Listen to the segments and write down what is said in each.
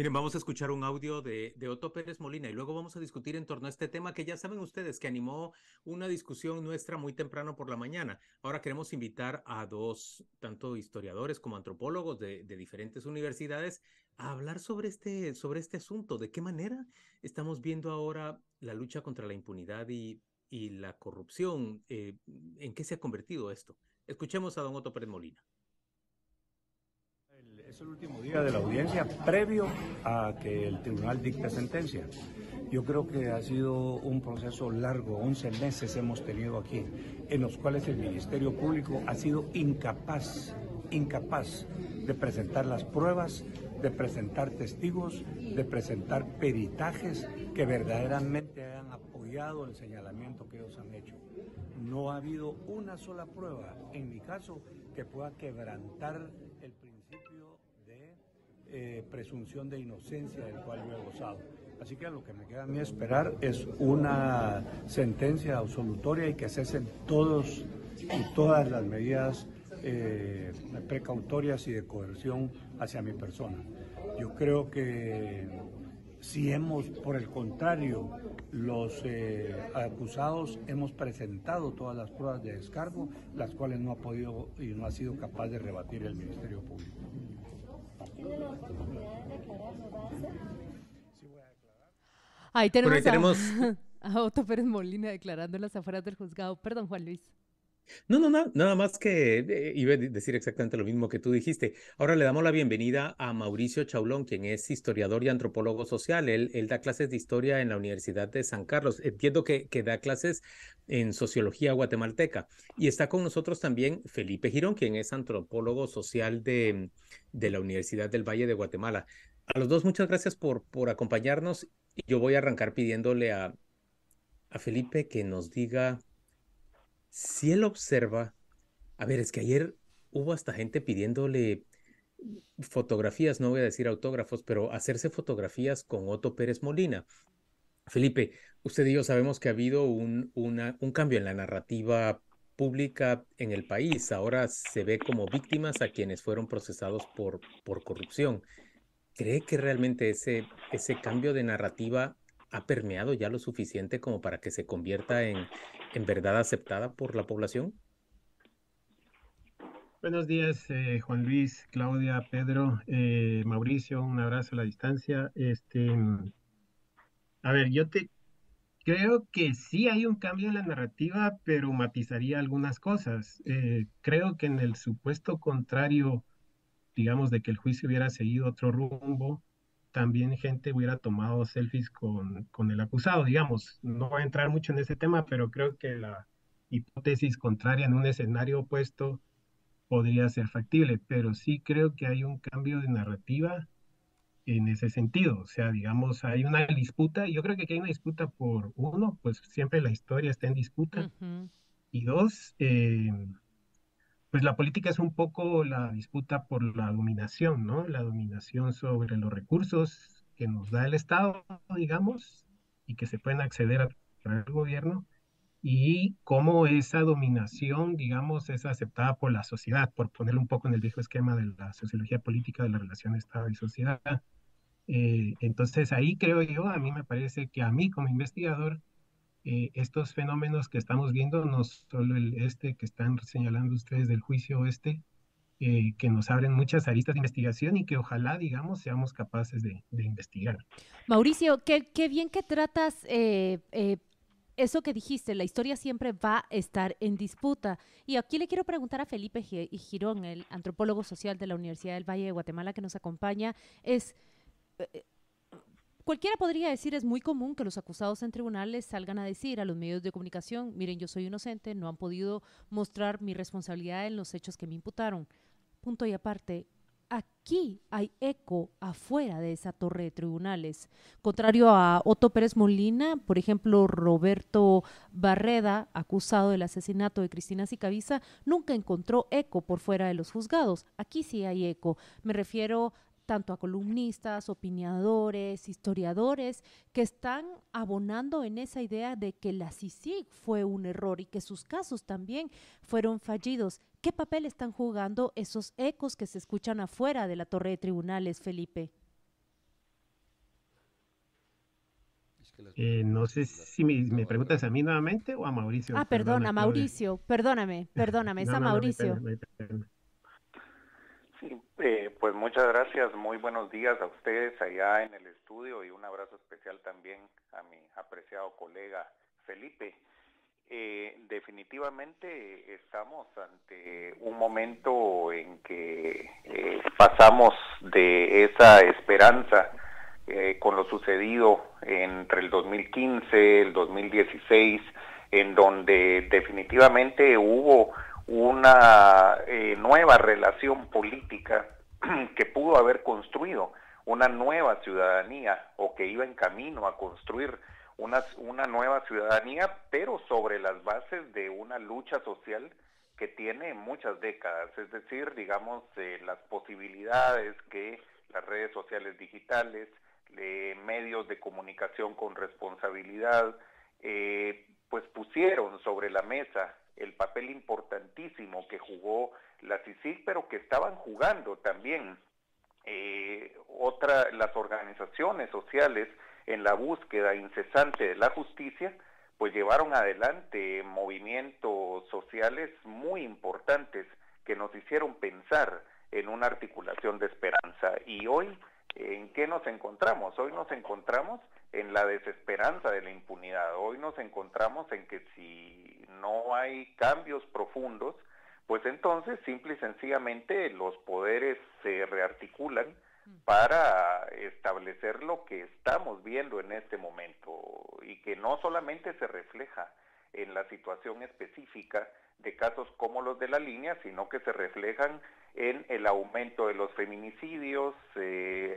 Miren, vamos a escuchar un audio de, Otto Pérez Molina y luego vamos a discutir en torno a este tema que ya saben ustedes que animó una discusión nuestra muy temprano por la mañana. Ahora queremos invitar a dos, tanto historiadores como antropólogos de, diferentes universidades, a hablar sobre este, sobre este asunto. ¿De qué manera estamos viendo ahora la lucha contra la impunidad y, y la corrupción? Eh, ¿En qué se ha convertido esto? Escuchemos a don Otto Pérez Molina. Es el último día de la audiencia previo a que el tribunal dicte sentencia. Yo creo que ha sido un proceso largo, 11 meses hemos tenido aquí, en los cuales el Ministerio Público ha sido incapaz, incapaz de presentar las pruebas, de presentar testigos, de presentar peritajes que verdaderamente hayan apoyado el señalamiento que ellos han hecho. No ha habido una sola prueba, en mi caso, que pueda quebrantar eh, presunción de inocencia del cual yo he gozado. Así que lo que me queda a mí esperar es una sentencia absolutoria y que cesen todos y todas las medidas eh, precautorias y de coerción hacia mi persona. Yo creo que si hemos, por el contrario, los eh, acusados hemos presentado todas las pruebas de descargo, las cuales no ha podido y no ha sido capaz de rebatir el Ministerio Público. Ahí tenemos, tenemos... A, a Otto Pérez Molina declarando en las afueras del juzgado. Perdón, Juan Luis. No, no, no, nada más que eh, iba a decir exactamente lo mismo que tú dijiste. Ahora le damos la bienvenida a Mauricio Chaulón, quien es historiador y antropólogo social. Él, da clases de historia en la Universidad de San Carlos. Entiendo que, que da clases en sociología guatemalteca. Y está con nosotros también Felipe Girón, quien es antropólogo social de, de la Universidad del Valle de Guatemala. A los dos, muchas gracias por, por acompañarnos. Yo voy a arrancar pidiéndole a, a Felipe que nos diga si él observa, a ver, es que ayer hubo hasta gente pidiéndole fotografías, no voy a decir autógrafos, pero hacerse fotografías con Otto Pérez Molina. Felipe, usted y yo sabemos que ha habido un, un cambio en la narrativa pública en el país. Ahora se ve como víctimas a quienes fueron procesados por, por corrupción. ¿Cree que realmente ese, ese cambio de narrativa ha permeado ya lo suficiente como para que se convierta en, en verdad aceptada por la población? Buenos días, eh, Juan Luis, Claudia, Pedro, eh, Mauricio, un abrazo a la distancia. Este, a ver, yo te creo que sí hay un cambio en la narrativa, pero matizaría algunas cosas. Eh, creo que en el supuesto contrario, digamos, de que el juicio hubiera seguido otro rumbo, también gente hubiera tomado selfies con, con, el acusado, digamos. No voy a entrar mucho en ese tema, pero creo que la hipótesis contraria en un escenario opuesto podría ser factible, pero sí creo que hay un cambio de narrativa en ese sentido. O sea, digamos, hay una disputa, yo creo que aquí hay una disputa por uno, pues siempre la historia está en disputa, uh -huh. y dos, eh, pues la política es un poco la disputa por la dominación, ¿no? La dominación sobre los recursos que nos da el Estado, digamos, y que se pueden acceder a través del gobierno, y cómo esa dominación, digamos, es aceptada por la sociedad, por ponerlo un poco en el viejo esquema de la sociología política de la relación Estado y sociedad. Eh, entonces ahí creo yo, a mí me parece que a mí como investigador, eh, estos fenómenos que estamos viendo, no solo el este que están señalando ustedes del juicio este, que nos abren muchas aristas de investigación y que ojalá, digamos, seamos capaces de, de investigar. Mauricio, qué, qué, bien que tratas eh, eso que dijiste, la historia siempre va a estar en disputa. Y aquí le quiero preguntar a Felipe Girón, el antropólogo social de la Universidad del Valle de Guatemala que nos acompaña, es cualquiera podría decir es muy común que los acusados en tribunales salgan a decir a los medios de comunicación, miren, yo soy inocente, no han podido mostrar mi responsabilidad en los hechos que me imputaron. Punto y aparte, aquí hay eco afuera de esa torre de tribunales. Contrario a Otto Pérez Molina, por ejemplo, Roberto Barreda, acusado del asesinato de Cristina Sicaviza, nunca encontró eco por fuera de los juzgados. Aquí sí hay eco. Me refiero tanto a columnistas, opinadores, historiadores, que están abonando en esa idea de que la CICIG fue un error y que sus casos también fueron fallidos. ¿Qué papel están jugando esos ecos que se escuchan afuera de la torre de tribunales, Felipe? Eh, no sé si me, preguntas a mí nuevamente o a Mauricio. Ah, perdona, Mauricio, perdóname, perdóname, es a Mauricio. Eh, pues muchas gracias, muy buenos días a ustedes allá en el estudio y un abrazo especial también a mi apreciado colega Felipe. Eh, definitivamente estamos ante un momento en que eh, pasamos de esa esperanza con lo sucedido entre el 2015, el 2016, en donde definitivamente hubo una nueva relación política que pudo haber construido una nueva ciudadanía o que iba en camino a construir una, una nueva ciudadanía, pero sobre las bases de una lucha social que tiene muchas décadas, es decir, digamos, eh, las posibilidades que las redes sociales digitales, eh, medios de comunicación con responsabilidad, pues pusieron sobre la mesa el papel importantísimo que jugó la CICIG, pero que estaban jugando también eh, otra, las organizaciones sociales en la búsqueda incesante de la justicia, pues llevaron adelante movimientos sociales muy importantes que nos hicieron pensar en una articulación de esperanza. Y hoy, ¿en qué nos encontramos? Hoy nos encontramos en la desesperanza de la impunidad. Hoy nos encontramos en que si no hay cambios profundos, pues entonces simple y sencillamente los poderes se rearticulan para establecer lo que estamos viendo en este momento y que no solamente se refleja en la situación específica de casos como los de la línea, sino que se reflejan en el aumento de los feminicidios,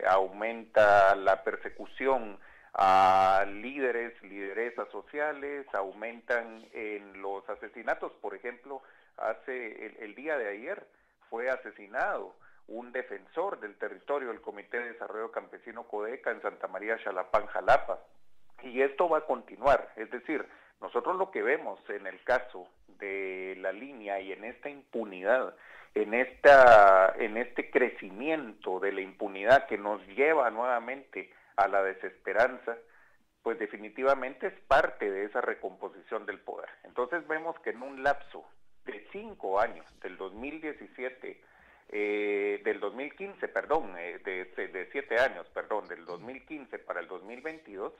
aumenta la persecución a líderes, lideresas sociales, aumentan en los asesinatos. Por ejemplo, hace el, día de ayer fue asesinado un defensor del territorio del Comité de Desarrollo Campesino Codeca en Santa María Chalapán, Jalapa. Y esto va a continuar, es decir, nosotros lo que vemos en el caso de la línea y en esta impunidad, en esta en este crecimiento de la impunidad que nos lleva nuevamente a la desesperanza, pues definitivamente es parte de esa recomposición del poder. Entonces vemos que en un lapso de cinco años, del 2017, eh, del 2015, perdón, eh, de, de siete años, perdón, del 2015 para el 2022,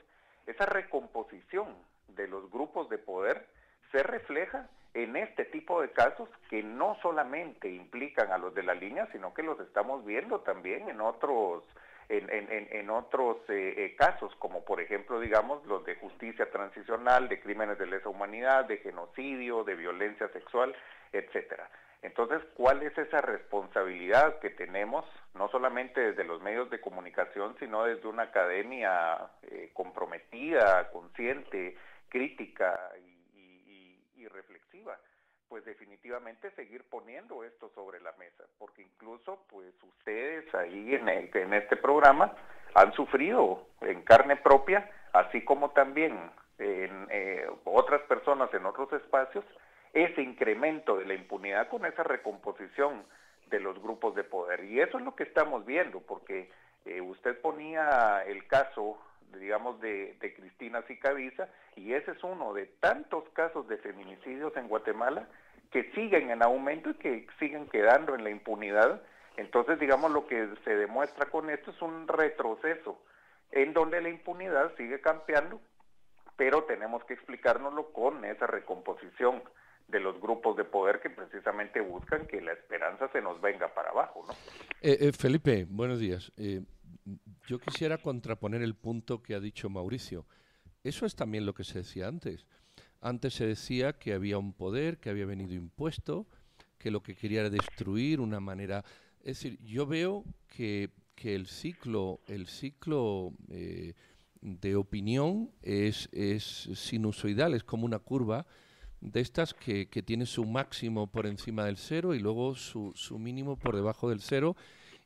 esa recomposición de los grupos de poder se refleja en este tipo de casos que no solamente implican a los de la línea, sino que los estamos viendo también en otros en, en, en otros eh, eh, casos, como por ejemplo, digamos, los de justicia transicional, de crímenes de lesa humanidad, de genocidio, de violencia sexual, etcétera. Entonces, ¿cuál es esa responsabilidad que tenemos, no solamente desde los medios de comunicación, sino desde una academia eh, comprometida, consciente, crítica y reflexiva? Pues definitivamente seguir poniendo esto sobre la mesa, porque incluso pues ustedes ahí en, en este programa han sufrido en carne propia, así como también en eh, otras personas en otros espacios, ese incremento de la impunidad con esa recomposición de los grupos de poder. Y eso es lo que estamos viendo, porque eh, usted ponía el caso, digamos, de, Cristina Sicaviza, y ese es uno de tantos casos de feminicidios en Guatemala que siguen en aumento y que siguen quedando en la impunidad. Entonces, digamos, lo que se demuestra con esto es un retroceso en donde la impunidad sigue campeando, pero tenemos que explicárnoslo con esa recomposición de los grupos de poder que precisamente buscan que la esperanza se nos venga para abajo. ¿no? Eh, eh, Felipe, buenos días. Eh, yo quisiera contraponer el punto que ha dicho Mauricio. Eso es también lo que se decía antes. Antes se decía que había un poder que había venido impuesto, que lo que quería era destruir una manera. Es decir, yo veo que, el ciclo, el ciclo eh, de opinión es, es sinusoidal, es como una curva de estas que, que tiene su máximo por encima del cero y luego su, su mínimo por debajo del cero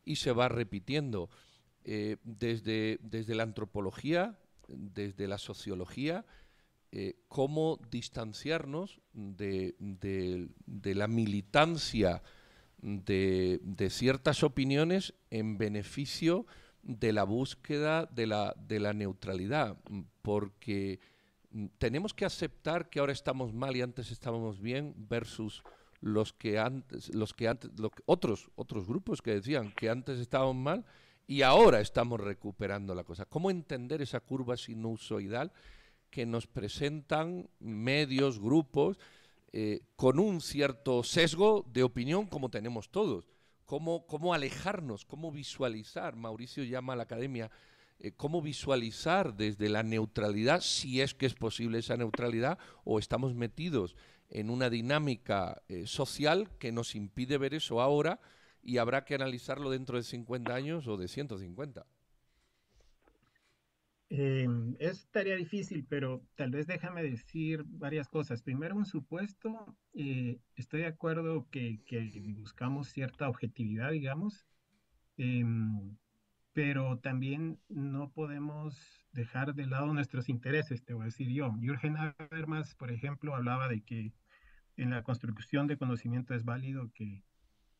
y se va repitiendo. Eh, desde, desde la antropología, desde la sociología, eh, cómo distanciarnos de, la militancia de, ciertas opiniones en beneficio de la búsqueda de la, de la neutralidad, porque tenemos que aceptar que ahora estamos mal y antes estábamos bien versus los que antes, los que antes, otros, otros grupos que decían que antes estábamos mal y ahora estamos recuperando la cosa. ¿Cómo entender esa curva sinusoidal que nos presentan medios, grupos, eh, con un cierto sesgo de opinión como tenemos todos? ¿Cómo, cómo alejarnos, cómo visualizar? Mauricio llama a la academia, eh, cómo visualizar desde la neutralidad, si es que es posible esa neutralidad, o estamos metidos en una dinámica eh, social que nos impide ver eso ahora y habrá que analizarlo dentro de 50 años o de 150. Eh, es tarea difícil, pero tal vez déjame decir varias cosas. Primero, un supuesto, eh, estoy de acuerdo que, buscamos cierta objetividad, digamos, em, pero también no podemos dejar de lado nuestros intereses, te voy a decir yo. Jürgen Habermas, por ejemplo, hablaba de que en la construcción de conocimiento es válido que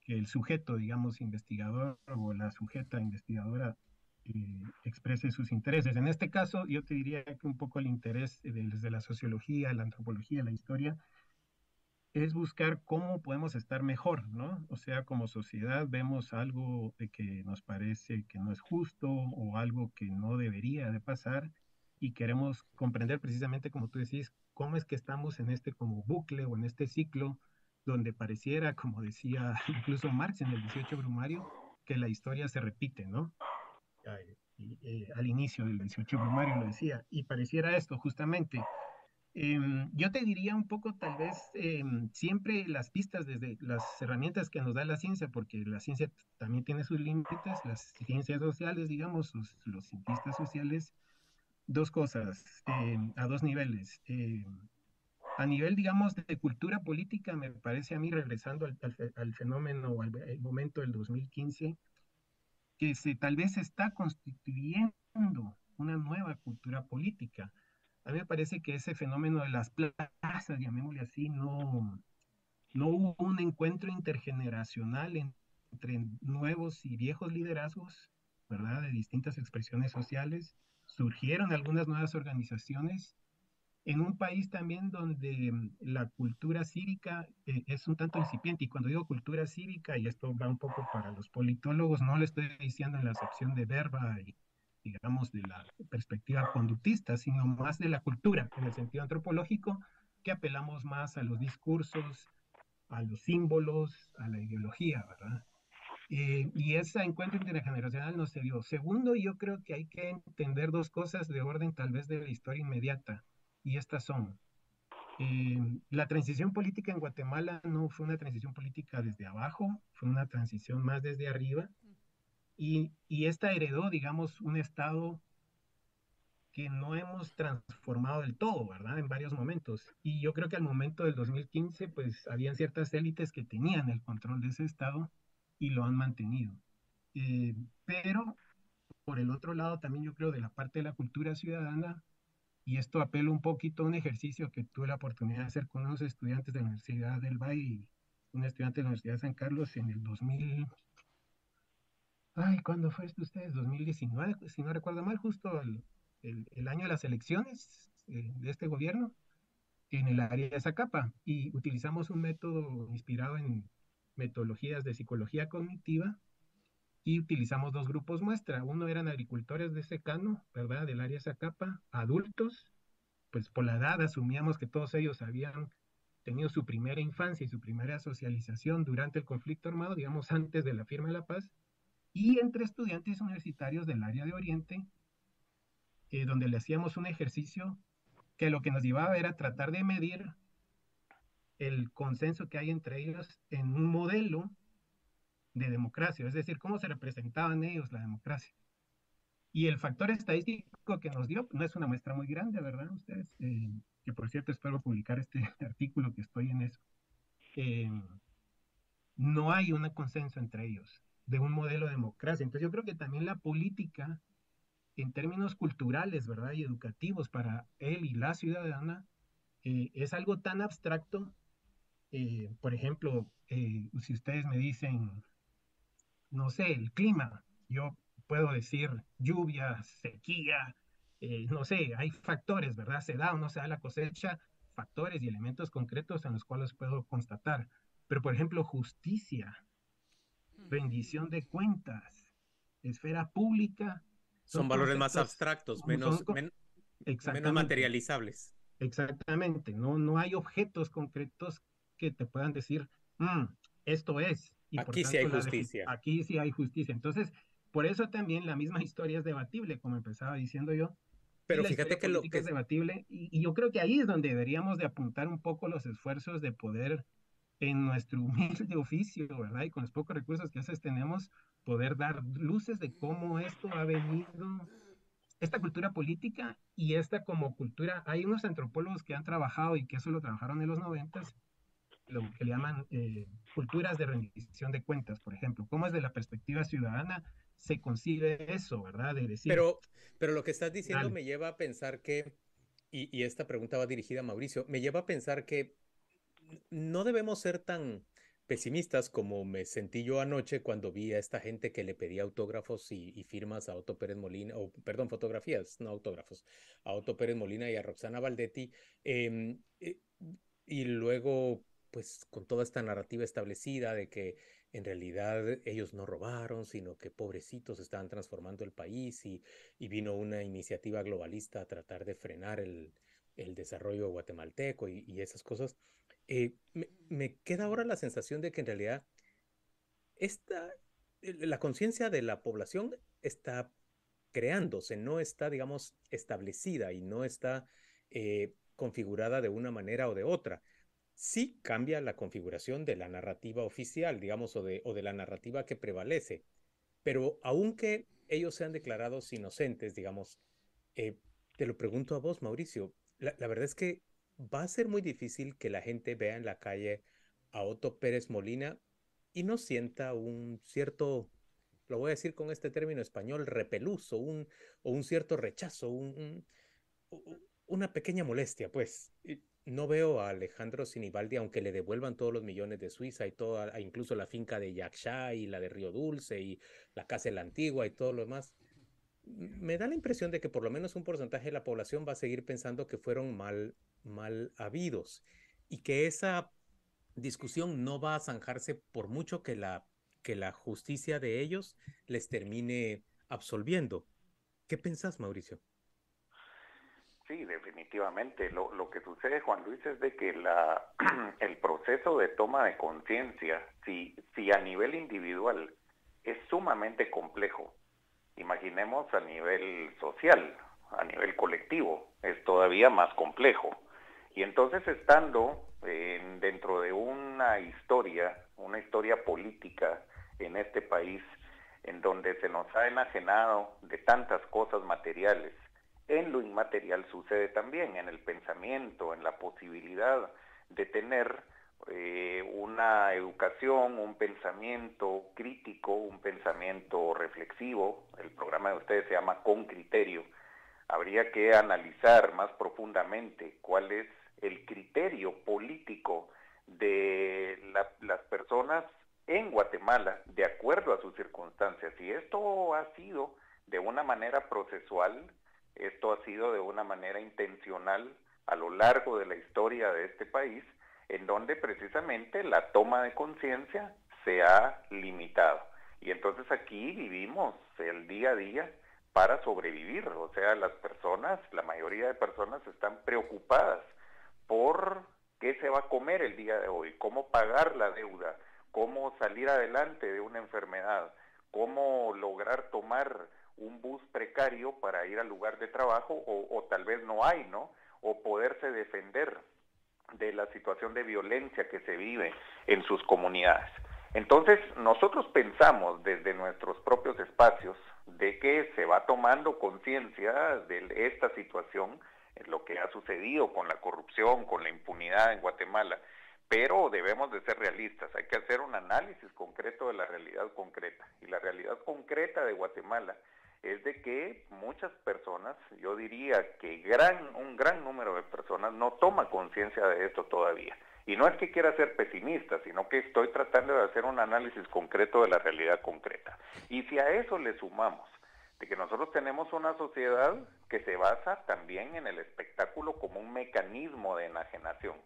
el sujeto, digamos, investigador o la sujeta investigadora eh, exprese sus intereses. En este caso, yo te diría que un poco el interés desde la sociología, la antropología, la historia, es buscar cómo podemos estar mejor, ¿no? O sea, como sociedad vemos algo que nos parece que no es justo o algo que no debería de pasar y queremos comprender precisamente, como tú decís, cómo es que estamos en este como bucle o en este ciclo donde pareciera, como decía incluso Marx en el 18 Brumario, que la historia se repite, ¿no? Eh, al inicio del 18 Brumario lo decía, y pareciera esto justamente. Em, yo te diría un poco, tal vez, em, siempre las pistas desde las herramientas que nos da la ciencia, porque la ciencia también tiene sus límites, las ciencias sociales, digamos, los, cientistas sociales, dos cosas, em, a dos niveles a nivel, digamos, de cultura política, me parece a mí, regresando al, fenómeno o al, momento del 2015, que se tal vez está constituyendo una nueva cultura política. A mí me parece que ese fenómeno de las plazas, llamémosle así, no, no hubo un encuentro intergeneracional entre nuevos y viejos liderazgos, ¿verdad? De distintas expresiones sociales. Surgieron algunas nuevas organizaciones en un país también donde mm, la cultura cívica eh, es un tanto incipiente. Y cuando digo cultura cívica, y esto va un poco para los politólogos, no le estoy diciendo en la acepción de verba y, digamos, de la perspectiva conductista, sino más de la cultura, en el sentido antropológico, que apelamos más a los discursos, a los símbolos, a la ideología, ¿verdad? Eh, y ese encuentro intergeneracional no se dio. Segundo, yo creo que hay que entender dos cosas de orden tal vez de la historia inmediata y estas son. Eh, la transición política en Guatemala no fue una transición política desde abajo, fue una transición más desde arriba. Y, y esta heredó, digamos, un Estado que no hemos transformado del todo, ¿verdad? En varios momentos. Y yo creo que al momento del 2015, pues habían ciertas élites que tenían el control de ese Estado y lo han mantenido. Eh, pero, por el otro lado, también yo creo de la parte de la cultura ciudadana, y esto apela un poquito a un ejercicio que tuve la oportunidad de hacer con unos estudiantes de la Universidad del Valle y un estudiante de la Universidad de San Carlos en el 2000. Ay, ¿cuándo fue esto ustedes? 2019, si no recuerdo mal, justo el, el, año de las elecciones eh, de este gobierno en el área de Zacapa. Y utilizamos un método inspirado en metodologías de psicología cognitiva y utilizamos dos grupos muestra. Uno eran agricultores de secano, ¿verdad? Del área Zacapa, adultos, pues por la edad asumíamos que todos ellos habían tenido su primera infancia y su primera socialización durante el conflicto armado, digamos antes de la firma de la paz, y entre estudiantes universitarios del área de Oriente, eh, donde le hacíamos un ejercicio que lo que nos llevaba era tratar de medir el consenso que hay entre ellos en un modelo de democracia, es decir, cómo se representaban ellos la democracia. Y el factor estadístico que nos dio no es una muestra muy grande, ¿verdad? Ustedes, eh, que por cierto espero publicar este artículo que estoy en eso. Eh, no hay un consenso entre ellos. de un modelo de democracia. Entonces yo creo que también la política, en términos culturales, ¿verdad? Y educativos para él y la ciudadana, eh, es algo tan abstracto. Eh, por ejemplo, si ustedes me dicen, no sé, el clima, yo puedo decir lluvia, sequía, no sé, hay factores, ¿verdad? Se da o no se da la cosecha, factores y elementos concretos en los cuales puedo constatar. Pero, por ejemplo, justicia, rendición de cuentas, esfera pública. Son, valores más abstractos, menos, menos materializables. Exactamente, no, no hay objetos concretos que te puedan decir, mm, esto es. Aquí sí hay justicia. Aquí sí hay justicia. Entonces, por eso también la misma historia es debatible, como empezaba diciendo yo. Pero fíjate que lo que es debatible y, y, yo creo que ahí es donde deberíamos de apuntar un poco los esfuerzos de poder en nuestro humilde oficio, ¿verdad? Y con los pocos recursos que a veces tenemos, poder dar luces de cómo esto ha venido, esta cultura política y esta como cultura. Hay unos antropólogos que han trabajado y que eso lo trabajaron en los noventas, lo que le llaman eh, culturas de rendición de cuentas, por ejemplo. ¿Cómo es de la perspectiva ciudadana se concibe eso, verdad? De decir, pero, pero lo que estás diciendo me lleva a pensar que, y, y esta pregunta va dirigida a Mauricio, me lleva a pensar que no debemos ser tan pesimistas como me sentí yo anoche cuando vi a esta gente que le pedía autógrafos y, firmas a Otto Pérez Molina, o perdón, fotografías, no autógrafos, a Otto Pérez Molina y a Roxana Valdetti, em, eh, y luego, pues con toda esta narrativa establecida de que en realidad ellos no robaron, sino que pobrecitos estaban transformando el país y, vino una iniciativa globalista a tratar de frenar el, desarrollo guatemalteco y esas cosas. Eh, me, queda ahora la sensación de que en realidad esta, la conciencia de la población está creándose, no está, digamos, establecida y no está eh, configurada de una manera o de otra. Sí cambia la configuración de la narrativa oficial, digamos, o de, la narrativa que prevalece, pero aunque ellos sean declarados inocentes, digamos, eh, te lo pregunto a vos, Mauricio, la verdad es que va a ser muy difícil que la gente vea en la calle a Otto Pérez Molina y no sienta un cierto, lo voy a decir con este término español, repeluso, un, o un cierto rechazo, un, una pequeña molestia, pues. No veo a Alejandro Sinibaldi, aunque le devuelvan todos los millones de Suiza y toda, incluso la finca de Yaxá y la de Río Dulce y la casa de la Antigua y todo lo demás. Me da la impresión de que por lo menos un porcentaje de la población va a seguir pensando que fueron mal mal habidos y que esa discusión no va a zanjarse por mucho que la, que la justicia de ellos les termine absolviendo. ¿Qué pensás, Mauricio? Sí, definitivamente. Lo, lo, que sucede, Juan Luis, es de que la, el proceso de toma de conciencia, si, si a nivel individual es sumamente complejo, imaginemos a nivel social, a nivel colectivo, es todavía más complejo. Y entonces estando dentro de una historia, una historia política en este país, en donde se nos ha enajenado de tantas cosas materiales, en lo inmaterial sucede también, en el pensamiento, en la posibilidad de tener eh, una educación, un pensamiento crítico, un pensamiento reflexivo. El programa de ustedes se llama Con Criterio. Habría que analizar más profundamente cuál es el criterio político de las personas en Guatemala de acuerdo a sus circunstancias. Y esto ha sido de una manera procesual, esto ha sido de una manera intencional a lo largo de la historia de este país, en donde precisamente la toma de conciencia se ha limitado. Y entonces aquí vivimos el día a día para sobrevivir, o sea, las personas, la mayoría de personas están preocupadas por qué se va a comer el día de hoy, cómo pagar la deuda, cómo salir adelante de una enfermedad, cómo lograr tomar un bus precario para ir al lugar de trabajo o, tal vez no hay, ¿no? O poderse defender de la situación de violencia que se vive en sus comunidades. Entonces, nosotros pensamos desde nuestros propios espacios de que se va tomando conciencia de esta situación lo que ha sucedido con la corrupción, con la impunidad en Guatemala, pero debemos de ser realistas, hay que hacer un análisis concreto de la realidad concreta. Y la realidad concreta de Guatemala es de que muchas personas, yo diría que gran, un gran número de personas no toma conciencia de esto todavía. Y no es que quiera ser pesimista, sino que estoy tratando de hacer un análisis concreto de la realidad concreta. Y si a eso le sumamos de que nosotros tenemos una sociedad que se basa también en el espectáculo como un mecanismo de enajenación.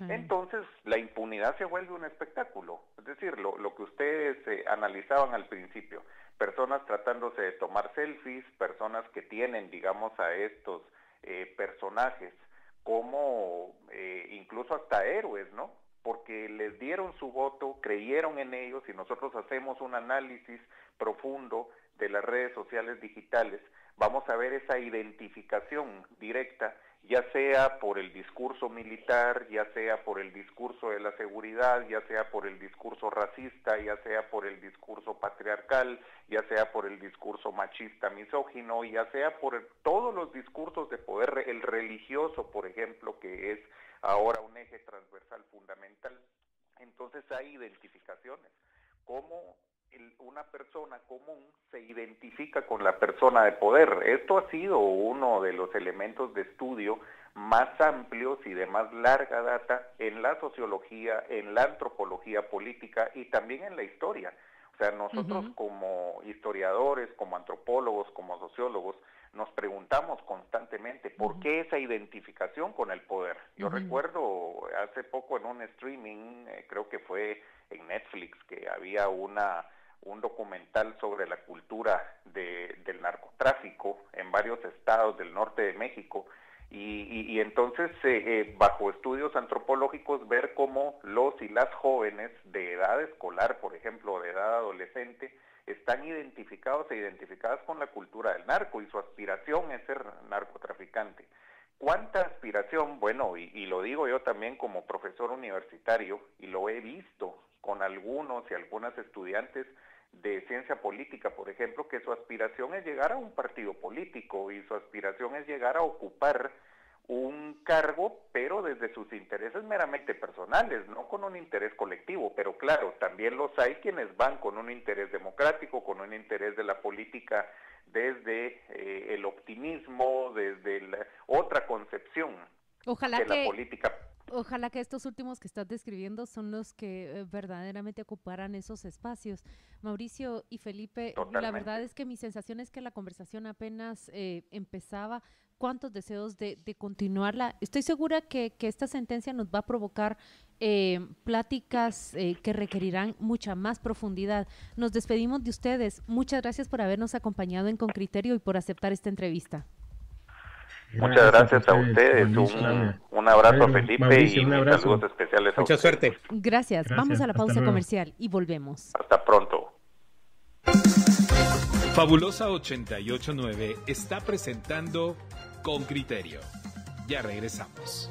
Entonces, la impunidad se vuelve un espectáculo. Es decir, lo, lo que ustedes eh, analizaban al principio, personas tratándose de tomar selfies, personas que tienen, digamos, a estos eh, personajes como eh, incluso hasta héroes, ¿no? Porque les dieron su voto, creyeron en ellos y nosotros hacemos un análisis profundo de las redes sociales digitales, vamos a ver esa identificación directa, ya sea por el discurso militar, ya sea por el discurso de la seguridad, ya sea por el discurso racista, ya sea por el discurso patriarcal, ya sea por el discurso machista misógino, ya sea por todos los discursos de poder, el religioso, por ejemplo, que es ahora un eje transversal fundamental. Entonces hay identificaciones. ¿Cómo una persona común se identifica con la persona de poder. Esto ha sido uno de los elementos de estudio más amplios y de más larga data en la sociología, en la antropología política y también en la historia. O sea, nosotros como historiadores, como antropólogos, como sociólogos, nos preguntamos constantemente por qué esa identificación con el poder. Yo recuerdo hace poco en un streaming, eh, creo que fue en Netflix, que había una un documental sobre la cultura del narcotráfico en varios estados del norte de México y, entonces eh, eh, bajo estudios antropológicos ver cómo los y las jóvenes de edad escolar, por ejemplo, de edad adolescente, están identificados e identificadas con la cultura del narco y su aspiración es ser narcotraficante. ¿Cuánta aspiración? Bueno, y, lo digo yo también como profesor universitario y lo he visto con algunos y algunas estudiantes de ciencia política, por ejemplo, que su aspiración es llegar a un partido político y su aspiración es llegar a ocupar un cargo, pero desde sus intereses meramente personales, no con un interés colectivo. Pero claro, también los hay quienes van con un interés democrático, con un interés de la política desde eh, el optimismo, desde la otra concepción Ojalá de que... la política Ojalá que estos últimos que estás describiendo son los que eh, verdaderamente ocuparan esos espacios. Mauricio y Felipe, la verdad es que mi sensación es que la conversación apenas eh, empezaba. ¿Cuántos deseos de, continuarla? Estoy segura que, esta sentencia nos va a provocar eh, pláticas que requerirán mucha más profundidad. Nos despedimos de ustedes. Muchas gracias por habernos acompañado en Con Criterio y por aceptar esta entrevista. Muchas gracias a ustedes. Un, abrazo a Felipe y saludos especiales a Mucha suerte. Gracias. Vamos a la pausa comercial y volvemos. Hasta pronto. Fabulosa 889 está presentando Con Criterio. Ya regresamos.